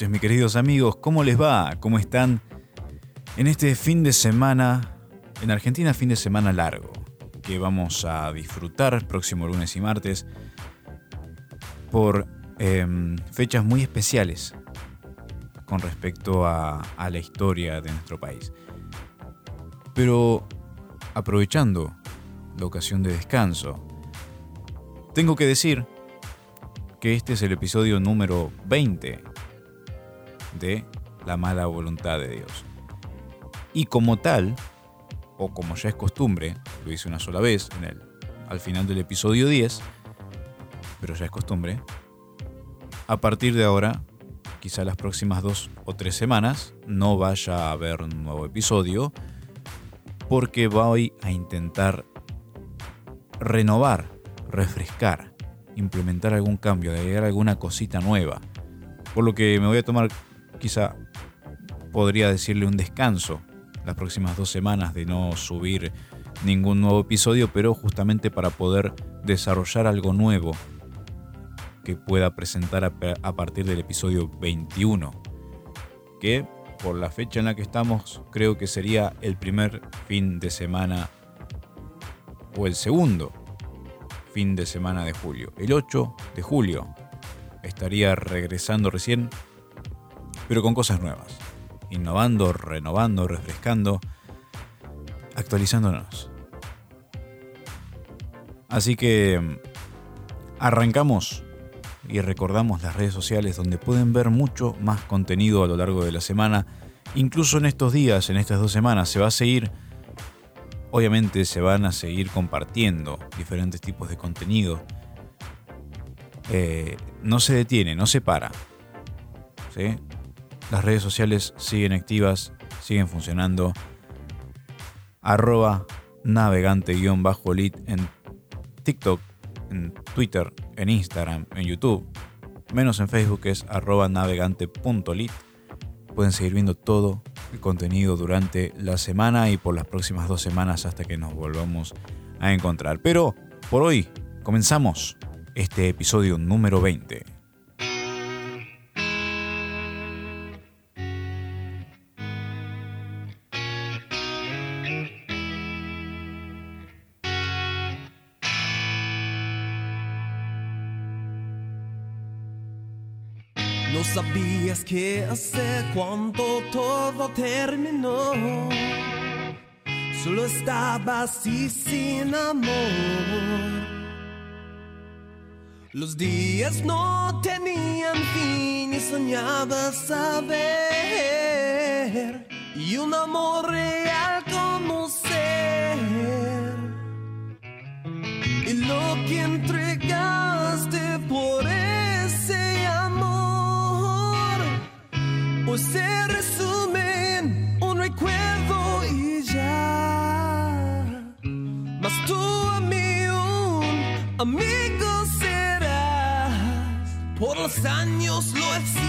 noches, mis queridos amigos. ¿Cómo les va? ¿Cómo están? En este fin de semana, en Argentina, fin de semana largo, que vamos a disfrutar próximo lunes y martes por em, fechas muy especiales con respecto a, a la historia de nuestro país. Pero aprovechando la ocasión de descanso, tengo que decir que este es el episodio número 20 de La mala voluntad de Dios. Y como tal, o como ya es costumbre, lo hice una sola vez en el, al final del episodio 10, pero ya es costumbre, a partir de ahora, quizá las próximas dos o tres semanas, no vaya a haber un nuevo episodio, porque voy a intentar renovar, refrescar implementar algún cambio, agregar alguna cosita nueva. Por lo que me voy a tomar, quizá podría decirle un descanso las próximas dos semanas de no subir ningún nuevo episodio, pero justamente para poder desarrollar algo nuevo que pueda presentar a, partir del episodio 21, que por la fecha en la que estamos creo que sería el primer fin de semana o el segundo fin de semana de julio. El 8 de julio estaría regresando recién, pero con cosas nuevas. Innovando, renovando, refrescando, actualizándonos. Así que mm, arrancamos y recordamos las redes sociales donde pueden ver mucho más contenido a lo largo de la semana. Incluso en estos días, en estas dos semanas, se va a seguir Obviamente se van a seguir compartiendo diferentes tipos de contenido. Eh, no se detiene, no se para. Las redes sociales siguen activas, siguen funcionando. Arroba navegante-lit en TikTok, en Twitter, en Instagram, en YouTube. Menos en Facebook es arroba navegante.lit. Pueden seguir viendo todo el contenido durante la semana y por las próximas dos semanas hasta que nos volvamos a encontrar. Pero por hoy comenzamos este episodio número 20. Sabías qué hacer cuando todo terminó. Solo estabas así sin amor. Los días no tenían fin y soñabas saber y un amor real conocer. Y lo que entregaste se resume un recuerdo y ya. Mas tú a mí un amigo serás. Por los años lo he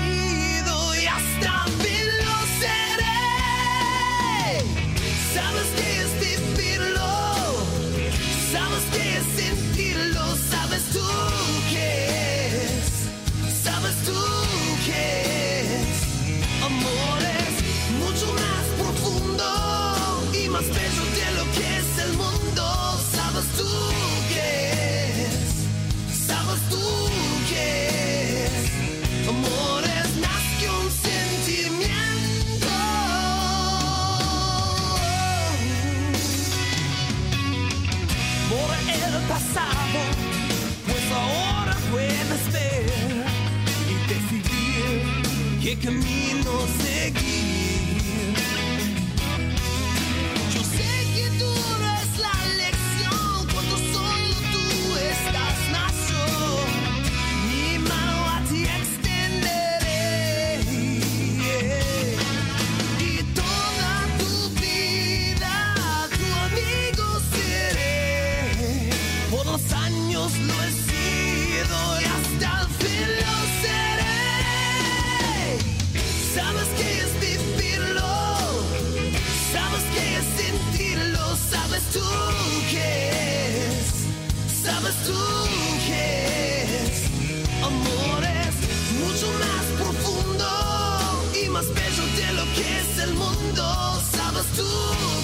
más de lo que es el mundo. Sabes tú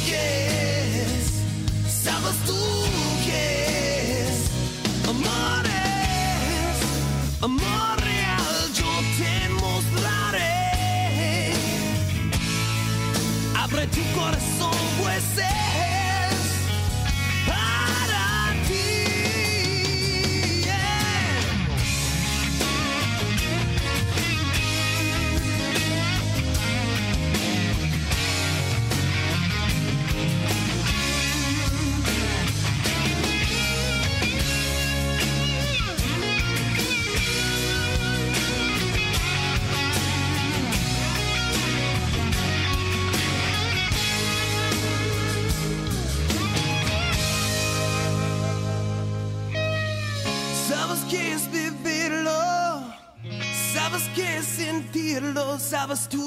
que es, sabes tú que es. Amor es, amor real, yo te mostraré. Abre tu corazón, pues es. Sentirlo, sabes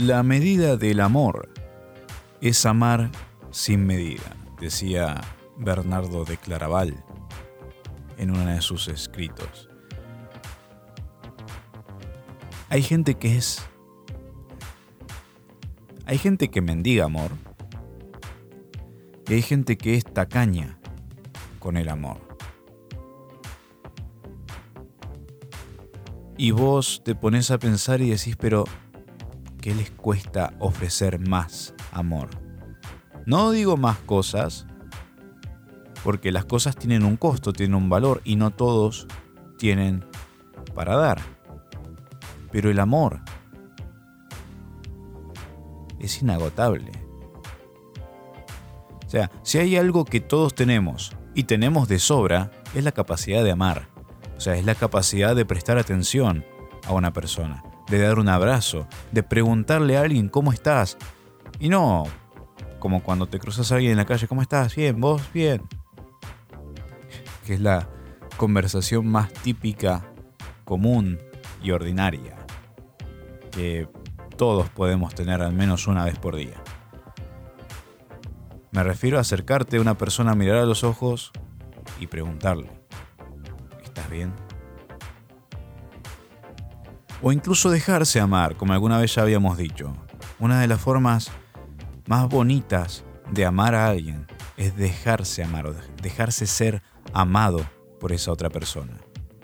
La medida del amor es amar sin medida, decía Bernardo de Claraval en uno de sus escritos. Hay gente que es... Hay gente que mendiga amor y hay gente que es tacaña con el amor. Y vos te pones a pensar y decís, pero ¿qué les cuesta ofrecer más amor? No digo más cosas, porque las cosas tienen un costo, tienen un valor y no todos tienen para dar. Pero el amor es inagotable. O sea, si hay algo que todos tenemos y tenemos de sobra, es la capacidad de amar. O sea, es la capacidad de prestar atención a una persona, de dar un abrazo, de preguntarle a alguien cómo estás. Y no como cuando te cruzas a alguien en la calle, ¿cómo estás? Bien, vos, bien. Que es la conversación más típica, común y ordinaria que todos podemos tener al menos una vez por día. Me refiero a acercarte a una persona, mirar a los ojos y preguntarle, ¿estás bien? O incluso dejarse amar, como alguna vez ya habíamos dicho. Una de las formas más bonitas de amar a alguien es dejarse amar o dejarse ser amado por esa otra persona.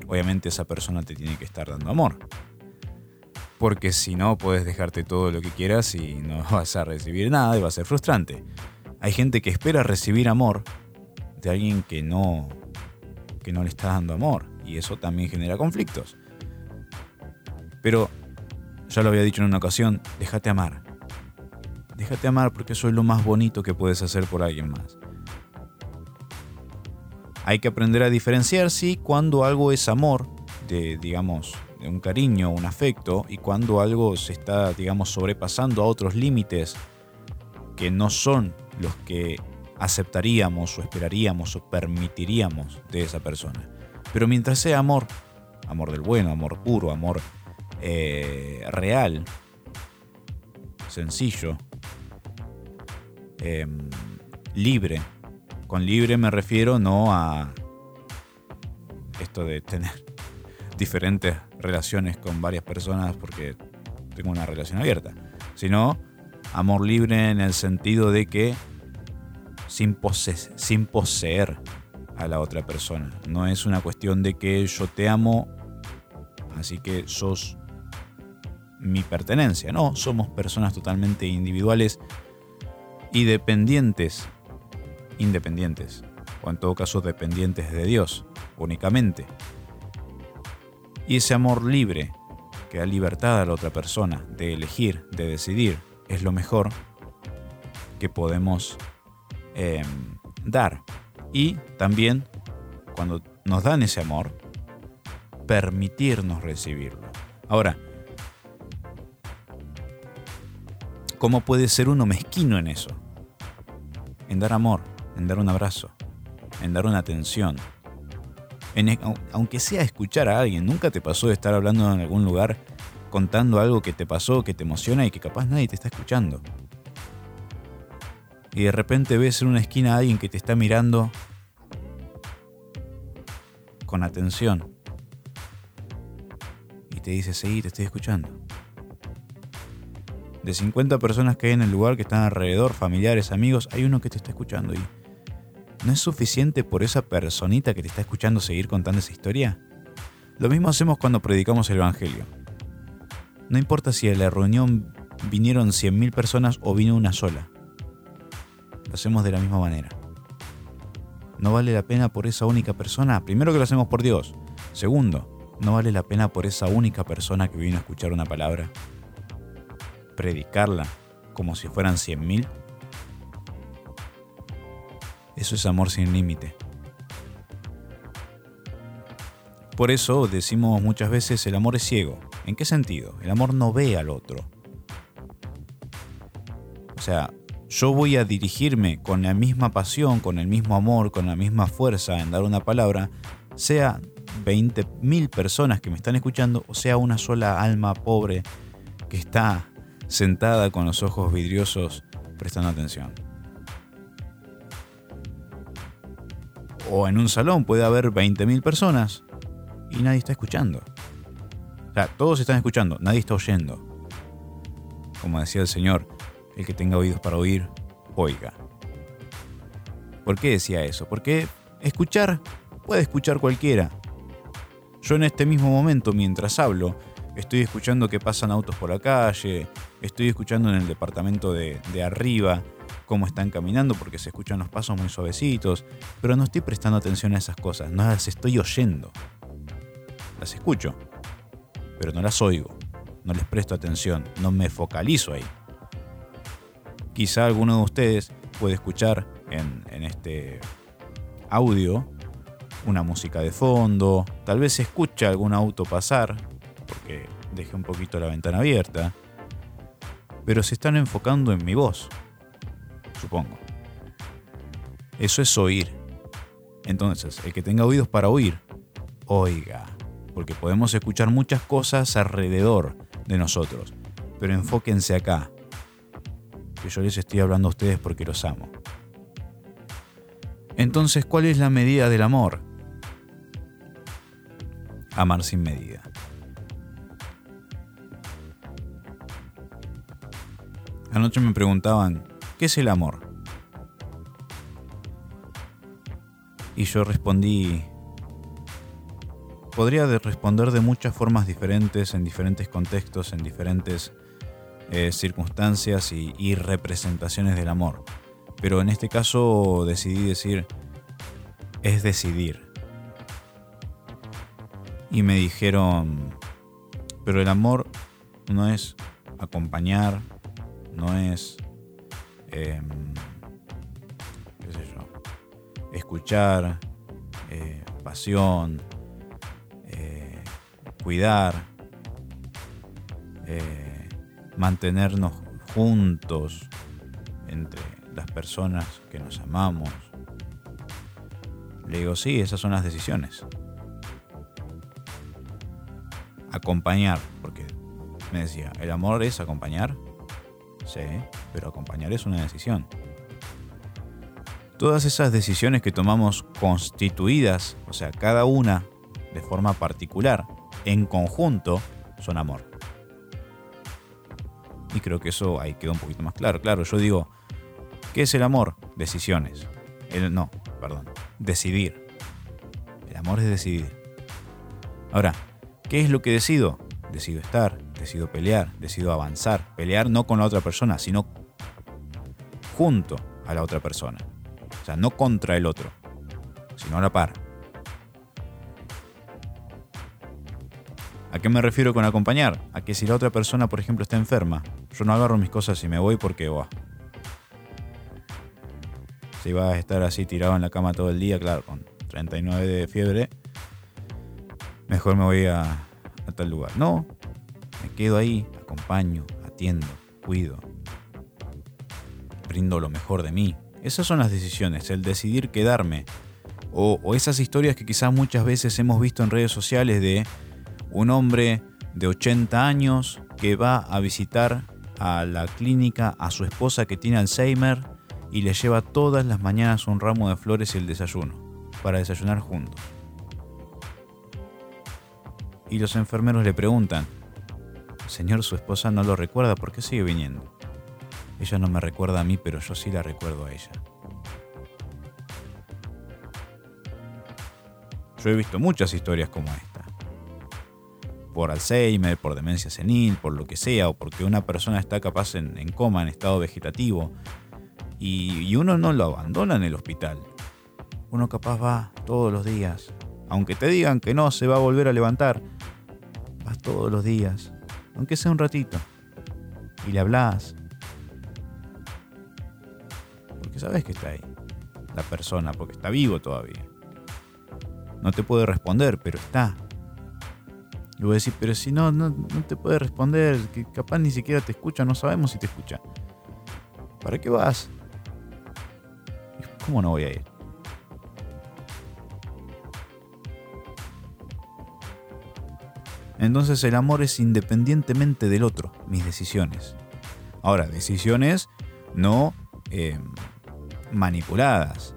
Obviamente esa persona te tiene que estar dando amor. Porque si no, puedes dejarte todo lo que quieras y no vas a recibir nada y va a ser frustrante. Hay gente que espera recibir amor de alguien que no, que no le está dando amor. Y eso también genera conflictos. Pero, ya lo había dicho en una ocasión, déjate amar. Déjate amar porque eso es lo más bonito que puedes hacer por alguien más. Hay que aprender a diferenciar, sí, cuando algo es amor, de, digamos, de un cariño, un afecto, y cuando algo se está, digamos, sobrepasando a otros límites que no son los que aceptaríamos o esperaríamos o permitiríamos de esa persona. Pero mientras sea amor, amor del bueno, amor puro, amor eh, real, sencillo, eh, libre. Con libre me refiero no a esto de tener diferentes relaciones con varias personas porque tengo una relación abierta, sino amor libre en el sentido de que sin, sin poseer a la otra persona. No es una cuestión de que yo te amo, así que sos mi pertenencia. No, somos personas totalmente individuales y dependientes, independientes, o en todo caso dependientes de Dios únicamente. Y ese amor libre que da libertad a la otra persona de elegir, de decidir, es lo mejor que podemos eh, dar. Y también, cuando nos dan ese amor, permitirnos recibirlo. Ahora, ¿cómo puede ser uno mezquino en eso? En dar amor, en dar un abrazo, en dar una atención. En, e- au- aunque sea escuchar a alguien, nunca te pasó de estar hablando en algún lugar contando algo que te pasó, que te emociona y que capaz nadie te está escuchando. Y de repente ves en una esquina a alguien que te está mirando con atención. Y te dice, sí, te estoy escuchando. De 50 personas que hay en el lugar que están alrededor, familiares, amigos, hay uno que te está escuchando y ¿no es suficiente por esa personita que te está escuchando seguir contando esa historia? Lo mismo hacemos cuando predicamos el Evangelio. No importa si a la reunión vinieron 100.000 personas o vino una sola. Lo hacemos de la misma manera. No vale la pena por esa única persona. Primero que lo hacemos por Dios. Segundo, no vale la pena por esa única persona que vino a escuchar una palabra. Predicarla como si fueran 100.000. Eso es amor sin límite. Por eso decimos muchas veces el amor es ciego. ¿En qué sentido? El amor no ve al otro. O sea, yo voy a dirigirme con la misma pasión, con el mismo amor, con la misma fuerza en dar una palabra, sea 20.000 personas que me están escuchando o sea una sola alma pobre que está sentada con los ojos vidriosos prestando atención. O en un salón puede haber 20.000 personas y nadie está escuchando. O sea, todos están escuchando, nadie está oyendo. Como decía el Señor, el que tenga oídos para oír, oiga. ¿Por qué decía eso? Porque escuchar puede escuchar cualquiera. Yo en este mismo momento, mientras hablo, estoy escuchando que pasan autos por la calle, estoy escuchando en el departamento de, arriba cómo están caminando porque se escuchan los pasos muy suavecitos, pero no estoy prestando atención a esas cosas, no las estoy oyendo. Las escucho, pero no las oigo, no les presto atención, no me focalizo ahí. Quizá alguno de ustedes puede escuchar en, en este audio una música de fondo, tal vez escucha algún auto pasar, porque dejé un poquito la ventana abierta, pero se están enfocando en mi voz, supongo. Eso es oír. Entonces, el que tenga oídos para oír, oiga, porque podemos escuchar muchas cosas alrededor de nosotros, pero enfóquense acá, que yo les estoy hablando a ustedes porque los amo. Entonces, ¿cuál es la medida del amor? Amar sin medida. Anoche me preguntaban, ¿qué es el amor? Y yo respondí, podría de responder de muchas formas diferentes, en diferentes contextos, en diferentes eh, circunstancias y representaciones del amor. Pero en este caso decidí decir, es decidir. Y me dijeron, pero el amor no es acompañar, no es, em, yo, escuchar, eh, pasión, eh, cuidar, eh, mantenernos juntos entre las personas que nos amamos. Le digo, sí, esas son las decisiones. Acompañar, porque me decía, ¿el amor es acompañar? Sí, pero acompañar es una decisión. Todas esas decisiones que tomamos constituidas, o sea, cada una de forma particular, en conjunto, son amor. Y creo que eso ahí quedó un poquito más claro. Claro, yo digo, ¿qué es el amor? Decisiones. El, no, perdón. Decidir. El amor es decidir. Ahora, ¿qué es lo que decido? Decido estar, decido pelear, decido avanzar. Pelear no con la otra persona, sino junto a la otra persona. O sea, no contra el otro, sino a la par. ¿A qué me refiero con acompañar? A que si la otra persona, por ejemplo, está enferma, yo no agarro mis cosas y me voy porque, buah, si vas a estar así tirado en la cama todo el día, claro, con 39 de fiebre, mejor me voy a, a tal lugar. No, me quedo ahí, acompaño, atiendo, cuido, brindo lo mejor de mí. Esas son las decisiones, el decidir quedarme. O, o esas historias que quizás muchas veces hemos visto en redes sociales de un hombre de 80 años que va a visitar a la clínica a su esposa que tiene Alzheimer y le lleva todas las mañanas un ramo de flores y el desayuno, para desayunar juntos. Y los enfermeros le preguntan, Señor, su esposa no lo recuerda, ¿por qué sigue viniendo? Ella no me recuerda a mí, pero yo sí la recuerdo a ella. Yo he visto muchas historias como esta. Por Alzheimer, por demencia senil, por lo que sea, o porque una persona está capaz en, coma, en estado vegetativo, y, y uno no lo abandona en el hospital. Uno capaz va todos los días. Aunque te digan que no se va a volver a levantar, vas todos los días, aunque sea un ratito, y le hablas. Porque sabes que está ahí, la persona, porque está vivo todavía. No te puede responder, pero está. Y voy a decir, pero si no, no, te puede responder, que capaz ni siquiera te escucha, no sabemos si te escucha. ¿Para qué vas? ¿Cómo no voy a ir? Entonces el amor es independientemente del otro, mis decisiones. Ahora, decisiones no eh, manipuladas.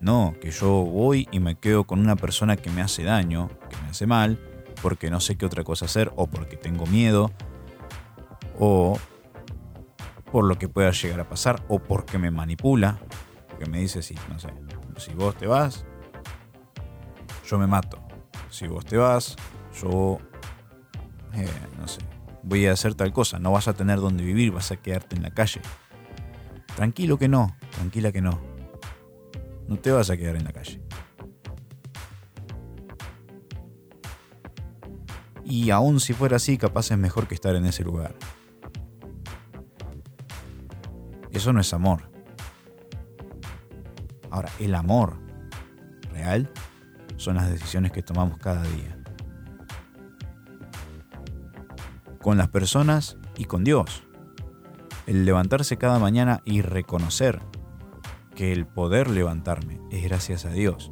No, que yo voy y me quedo con una persona que me hace daño, que me hace mal, porque no sé qué otra cosa hacer, o porque tengo miedo, o por lo que pueda llegar a pasar, o porque me manipula, porque me dice, si, no sé, si vos te vas, yo me mato. Si vos te vas, yo, eh, no sé, voy a hacer tal cosa, no vas a tener donde vivir, vas a quedarte en la calle. Tranquilo que no, tranquila que no. No te vas a quedar en la calle. Y aún si fuera así, capaz es mejor que estar en ese lugar. Eso no es amor. Ahora, el amor real son las decisiones que tomamos cada día. Con las personas y con Dios. El levantarse cada mañana y reconocer que el poder levantarme es gracias a Dios.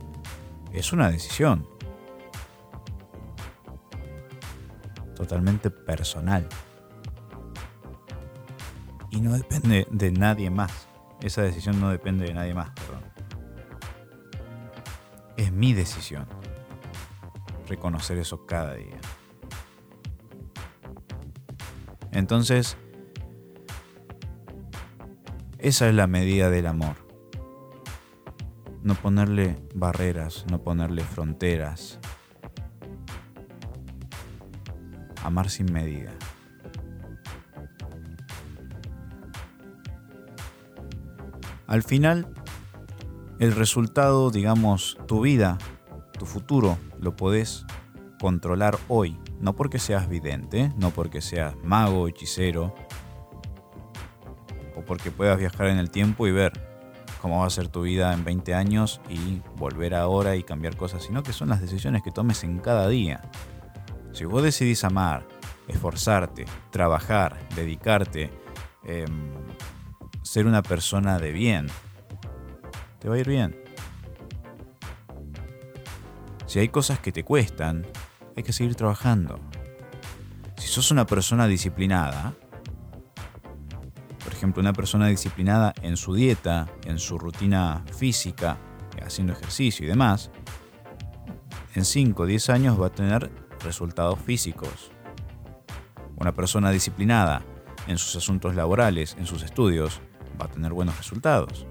Es una decisión. Totalmente personal. Y no depende de nadie más. Esa decisión no depende de nadie más, perdón. Es mi decisión. Reconocer eso cada día. Entonces, esa es la medida del amor. No ponerle barreras, no ponerle fronteras. Amar sin medida. Al final, el resultado, digamos, tu vida, tu futuro, lo podés controlar hoy. No porque seas vidente, no porque seas mago, hechicero, o porque puedas viajar en el tiempo y ver cómo va a ser tu vida en 20 años y volver ahora y cambiar cosas, sino que son las decisiones que tomes en cada día. Si vos decidís amar, esforzarte, trabajar, dedicarte, eh, ser una persona de bien, te va a ir bien. Si hay cosas que te cuestan, hay que seguir trabajando. Si sos una persona disciplinada, por ejemplo, una persona disciplinada en su dieta, en su rutina física, haciendo ejercicio y demás, en 5 o 10 años va a tener resultados físicos. Una persona disciplinada en sus asuntos laborales, en sus estudios, va a tener buenos resultados.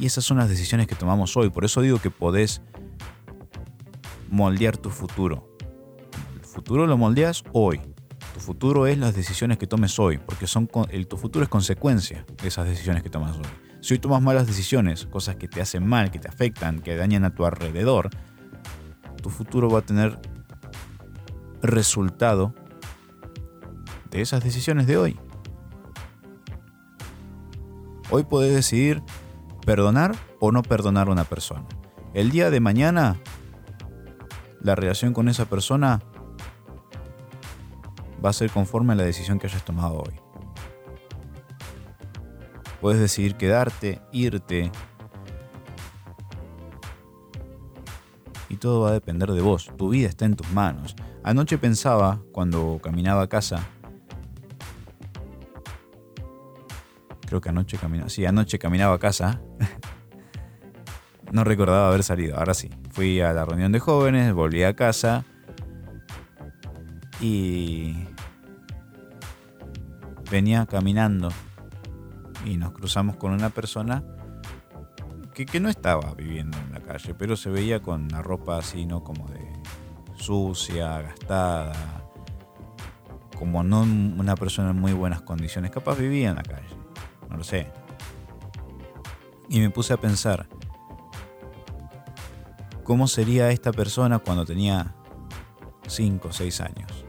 Y esas son las decisiones que tomamos hoy. Por eso digo que podés moldear tu futuro. El futuro lo moldeas hoy. Tu futuro es las decisiones que tomes hoy, porque son el, tu futuro es consecuencia de esas decisiones que tomas hoy. Si hoy tomas malas decisiones, cosas que te hacen mal, que te afectan, que dañan a tu alrededor, tu futuro va a tener resultado de esas decisiones de hoy. Hoy podés decidir perdonar o no perdonar a una persona. El día de mañana, la relación con esa persona va a ser conforme a la decisión que hayas tomado hoy. Puedes decidir quedarte, irte. Y todo va a depender de vos. Tu vida está en tus manos. Anoche pensaba, cuando caminaba a casa, creo que anoche caminaba, sí, anoche caminaba a casa. No recordaba haber salido, ahora sí. Fui a la reunión de jóvenes, volví a casa y venía caminando y nos cruzamos con una persona que, que, no estaba viviendo en la calle, pero se veía con la ropa así, ¿no? Como de sucia, gastada, como no una persona en muy buenas condiciones, capaz vivía en la calle, no lo sé. Y me puse a pensar, ¿cómo sería esta persona cuando tenía 5 o 6 años?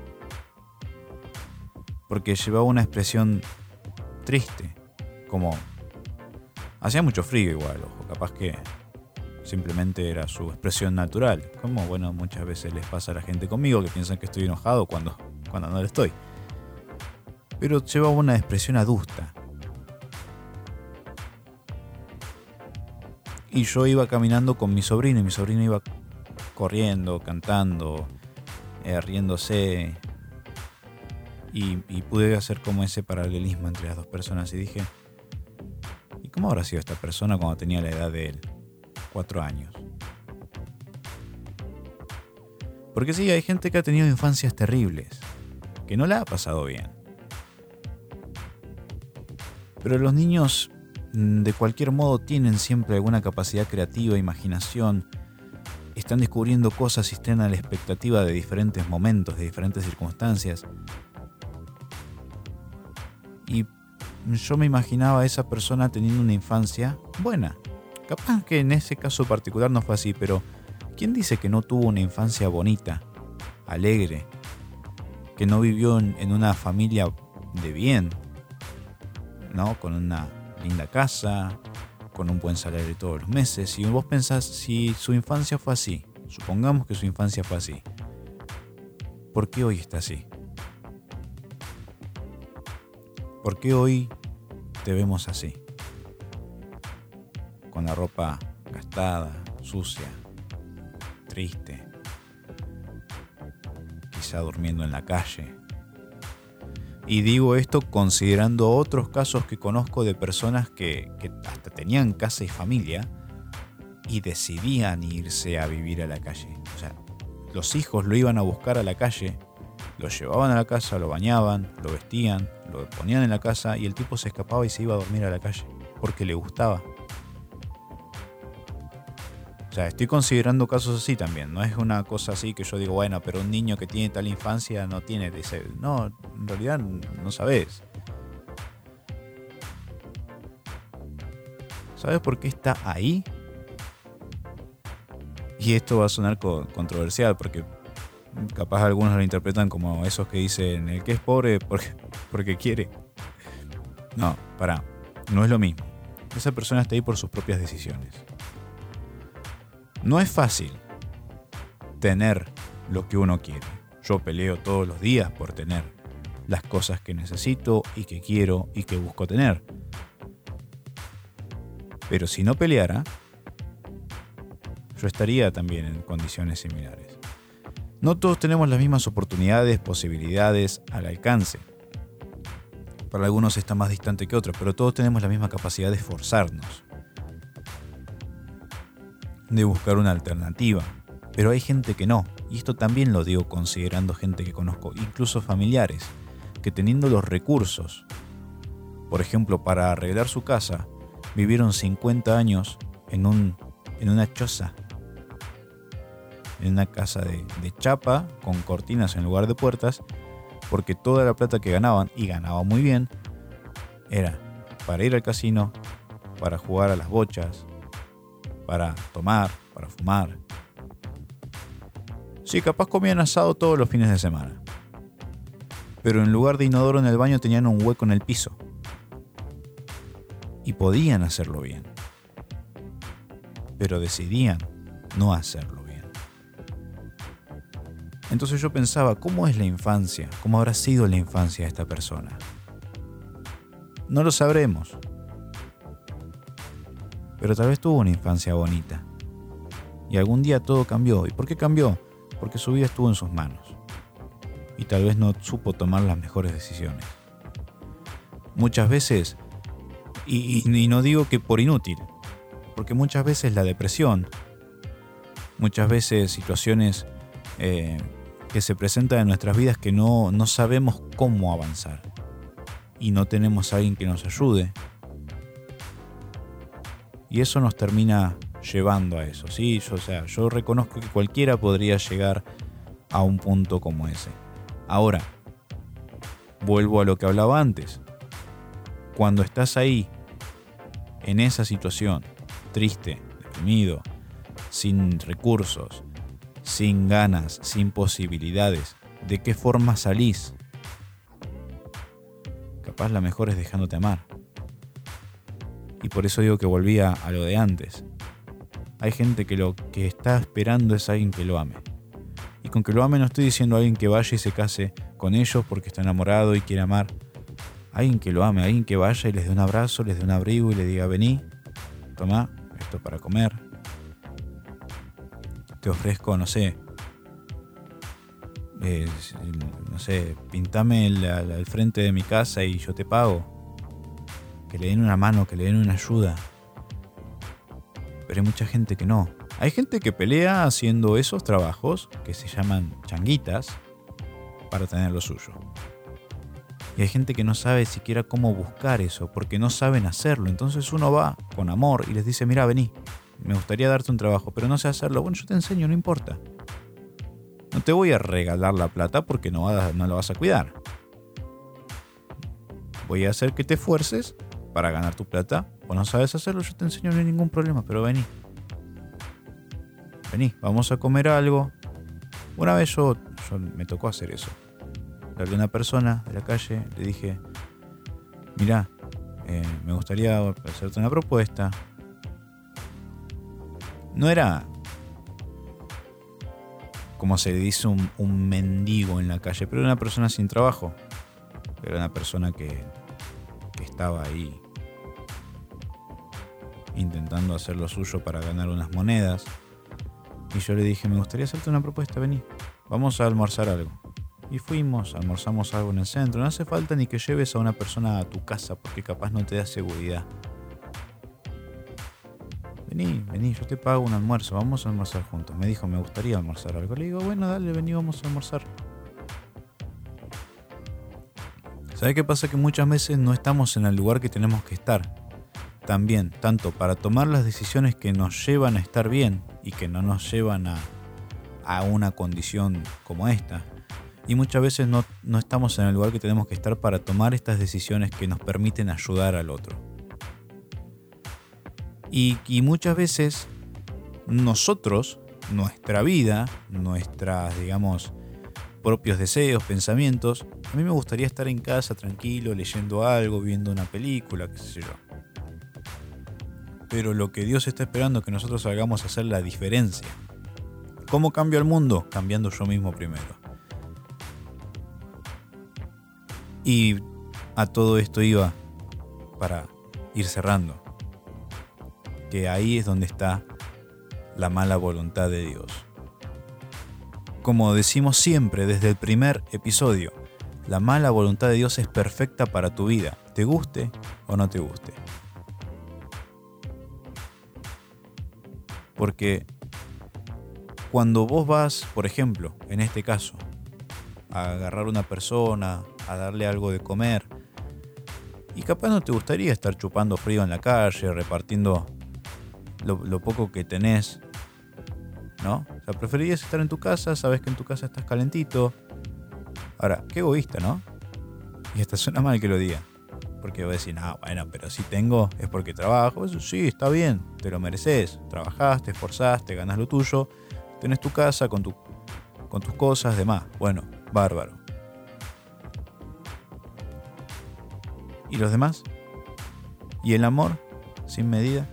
Porque llevaba una expresión triste, como hacía mucho frío igual, ojo, capaz que simplemente era su expresión natural, como bueno, muchas veces les pasa a la gente conmigo que piensan que estoy enojado cuando, cuando no lo estoy. Pero llevaba una expresión adusta. Y yo iba caminando con mi sobrino y mi sobrino iba corriendo, cantando, eh, riéndose. Y, y pude hacer como ese paralelismo entre las dos personas y dije, ¿y cómo habrá sido esta persona cuando tenía la edad de él? Cuatro años. Porque sí, hay gente que ha tenido infancias terribles, que no la ha pasado bien. Pero los niños, de cualquier modo, tienen siempre alguna capacidad creativa, imaginación, están descubriendo cosas y a la expectativa de diferentes momentos, de diferentes circunstancias. Y yo me imaginaba a esa persona teniendo una infancia buena. Capaz que en ese caso particular no fue así, pero ¿quién dice que no tuvo una infancia bonita, alegre, que no vivió en una familia de bien, ¿no? Con una linda casa, con un buen salario todos los meses. Si vos pensás, si su infancia fue así, supongamos que su infancia fue así, ¿por qué hoy está así? ¿Por qué hoy te vemos así? Con la ropa gastada, sucia, triste, quizá durmiendo en la calle. Y digo esto considerando otros casos que conozco de personas que, hasta tenían casa y familia y decidían irse a vivir a la calle. O sea, los hijos lo iban a buscar a la calle, lo llevaban a la casa, lo bañaban, lo vestían, lo ponían en la casa y el tipo se escapaba y se iba a dormir a la calle porque le gustaba. O sea, estoy considerando casos así también. No es una cosa así que yo digo, bueno, pero un niño que tiene tal infancia no tiene ese. No, en realidad no sabes. ¿Sabes por qué está ahí? Y esto va a sonar controversial porque capaz algunos lo interpretan como esos que dicen el que es pobre porque, porque quiere. No, para, no es lo mismo. Esa persona está ahí por sus propias decisiones. No es fácil tener lo que uno quiere. Yo peleo todos los días por tener las cosas que necesito y que quiero y que busco tener. Pero si no peleara, yo estaría también en condiciones similares. No todos tenemos las mismas oportunidades, posibilidades al alcance. Para algunos está más distante que otros, pero todos tenemos la misma capacidad de esforzarnos, de buscar una alternativa. Pero hay gente que no, y esto también lo digo considerando gente que conozco, incluso familiares, que teniendo los recursos, por ejemplo, para arreglar su casa, vivieron 50 años en, un, en una choza, en una casa de, de chapa, con cortinas en lugar de puertas, porque toda la plata que ganaban, y ganaban muy bien, era para ir al casino, para jugar a las bochas, para tomar, para fumar. Sí, capaz comían asado todos los fines de semana. Pero en lugar de inodoro en el baño tenían un hueco en el piso. Y podían hacerlo bien. Pero decidían no hacerlo bien. Entonces yo pensaba, ¿cómo es la infancia? ¿Cómo habrá sido la infancia de esta persona? No lo sabremos. Pero tal vez tuvo una infancia bonita. Y algún día todo cambió. ¿Y por qué cambió? Porque su vida estuvo en sus manos. Y tal vez no supo tomar las mejores decisiones. Muchas veces, y, y- no digo que por inútil, porque muchas veces la depresión, muchas veces situaciones eh, que se presentan en nuestras vidas que no, no sabemos cómo avanzar y no tenemos a alguien que nos ayude. Y eso nos termina llevando a eso, ¿sí? Yo, o sea, yo reconozco que cualquiera podría llegar a un punto como ese. Ahora, vuelvo a lo que hablaba antes. Cuando estás ahí, en esa situación, triste, deprimido, sin recursos, sin ganas, sin posibilidades, ¿de qué forma salís? Capaz la mejor es dejándote amar. Y por eso digo que volvía a lo de antes. Hay gente que lo que está esperando es alguien que lo ame. Y con que lo ame no estoy diciendo a alguien que vaya y se case con ellos porque está enamorado y quiere amar. Alguien que lo ame, alguien que vaya y les dé un abrazo, les dé un abrigo y le diga, vení, toma, esto para comer. Te ofrezco, no sé, eh, no sé, pintame el, frente de mi casa y yo te pago. Que le den una mano, que le den una ayuda. Pero hay mucha gente que no. Hay gente que pelea haciendo esos trabajos que se llaman changuitas para tener lo suyo. Y hay gente que no sabe siquiera cómo buscar eso, porque no saben hacerlo. Entonces uno va con amor y les dice, mira, vení, me gustaría darte un trabajo, pero no sé hacerlo. Bueno, yo te enseño, no importa. No te voy a regalar la plata porque no, no la vas a cuidar. Voy a hacer que te esfuerces para ganar tu plata. O no sabes hacerlo, yo te enseño, no hay ningún problema, pero vení. Vení, vamos a comer algo. Una vez yo, yo me tocó hacer eso. Hablé a una persona de la calle, le dije, mira, me gustaría hacerte una propuesta. No era como se dice un, un mendigo en la calle, pero era una persona sin trabajo. Era una persona que estaba ahí intentando hacer lo suyo para ganar unas monedas. Y yo le dije, me gustaría hacerte una propuesta, vení, vamos a almorzar algo. Y fuimos, almorzamos algo en el centro. No hace falta ni que lleves a una persona a tu casa porque capaz no te da seguridad. Vení, vení, yo te pago un almuerzo, vamos a almorzar juntos. Me dijo, me gustaría almorzar algo. Le digo, bueno, dale, vení, vamos a almorzar. ¿Sabe qué pasa? Que muchas veces no estamos en el lugar que tenemos que estar. También, tanto para tomar las decisiones que nos llevan a estar bien y que no nos llevan a, a una condición como esta. Y muchas veces no, no estamos en el lugar que tenemos que estar para tomar estas decisiones que nos permiten ayudar al otro. Y, y muchas veces nosotros, nuestra vida, nuestras, digamos, propios deseos, pensamientos, a mí me gustaría estar en casa tranquilo, leyendo algo, viendo una película, qué sé yo. Pero lo que Dios está esperando es que nosotros hagamos hacer la diferencia. ¿Cómo cambio el mundo? Cambiando yo mismo primero. Y a todo esto iba para ir cerrando. Que ahí es donde está la mala voluntad de Dios. Como decimos siempre desde el primer episodio, la mala voluntad de Dios es perfecta para tu vida, te guste o no te guste. Porque cuando vos vas, por ejemplo, en este caso, a agarrar una persona, a darle algo de comer, y capaz no te gustaría estar chupando frío en la calle, repartiendo lo, lo poco que tenés, ¿no? O sea, preferirías estar en tu casa, sabes que en tu casa estás calentito. Ahora, qué egoísta, ¿no? Y hasta suena mal que lo diga. Porque voy a decir, no, bueno, pero si tengo es porque trabajo. Sí, está bien, te lo mereces. Trabajaste, esforzaste, ganas lo tuyo. Tenés tu casa con, tu, con tus cosas, demás. Bueno, bárbaro. ¿Y los demás? ¿Y el amor sin medida?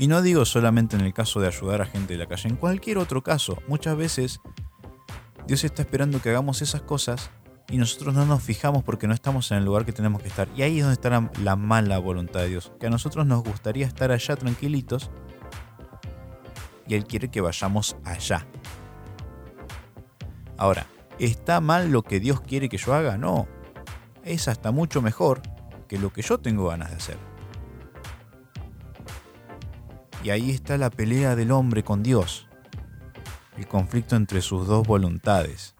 Y no digo solamente en el caso de ayudar a gente de la calle, en cualquier otro caso. Muchas veces Dios está esperando que hagamos esas cosas y nosotros no nos fijamos porque no estamos en el lugar que tenemos que estar. Y ahí es donde está la, la mala voluntad de Dios. Que a nosotros nos gustaría estar allá tranquilitos y Él quiere que vayamos allá. Ahora, ¿está mal lo que Dios quiere que yo haga? No. Es hasta mucho mejor que lo que yo tengo ganas de hacer. Y ahí está la pelea del hombre con Dios. El conflicto entre sus dos voluntades.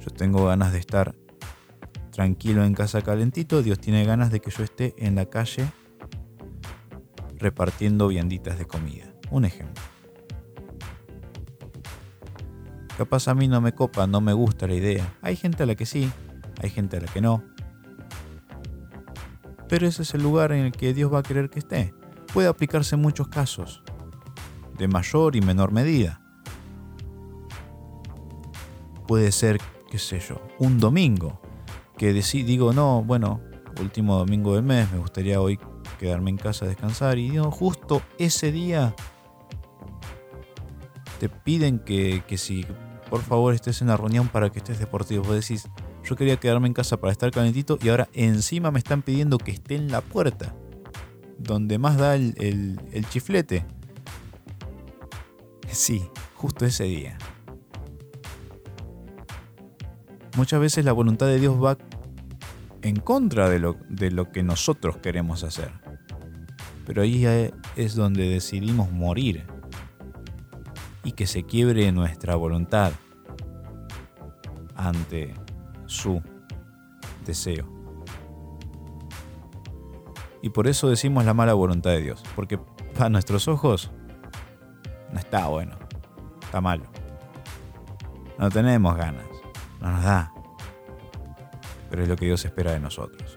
Yo tengo ganas de estar tranquilo en casa calentito. Dios tiene ganas de que yo esté en la calle repartiendo vianditas de comida. Un ejemplo. Capaz a mí no me copa, no me gusta la idea. Hay gente a la que sí, hay gente a la que no. Pero ese es el lugar en el que Dios va a querer que esté. Puede aplicarse en muchos casos, de mayor y menor medida. Puede ser, qué sé yo, un domingo, que digo, no, bueno, último domingo del mes, me gustaría hoy quedarme en casa a descansar y digo, justo ese día te piden que, que si por favor estés en la reunión para que estés deportivo. Vos decís, yo quería quedarme en casa para estar calentito y ahora encima me están pidiendo que esté en la puerta, donde más da el, el chiflete. Sí, justo ese día. Muchas veces la voluntad de Dios va en contra de lo, de lo que nosotros queremos hacer. Pero ahí es donde decidimos morir y que se quiebre nuestra voluntad ante su deseo. Y por eso decimos la mala voluntad de Dios, porque para nuestros ojos no está bueno, está malo. No tenemos ganas, no nos da, pero es lo que Dios espera de nosotros.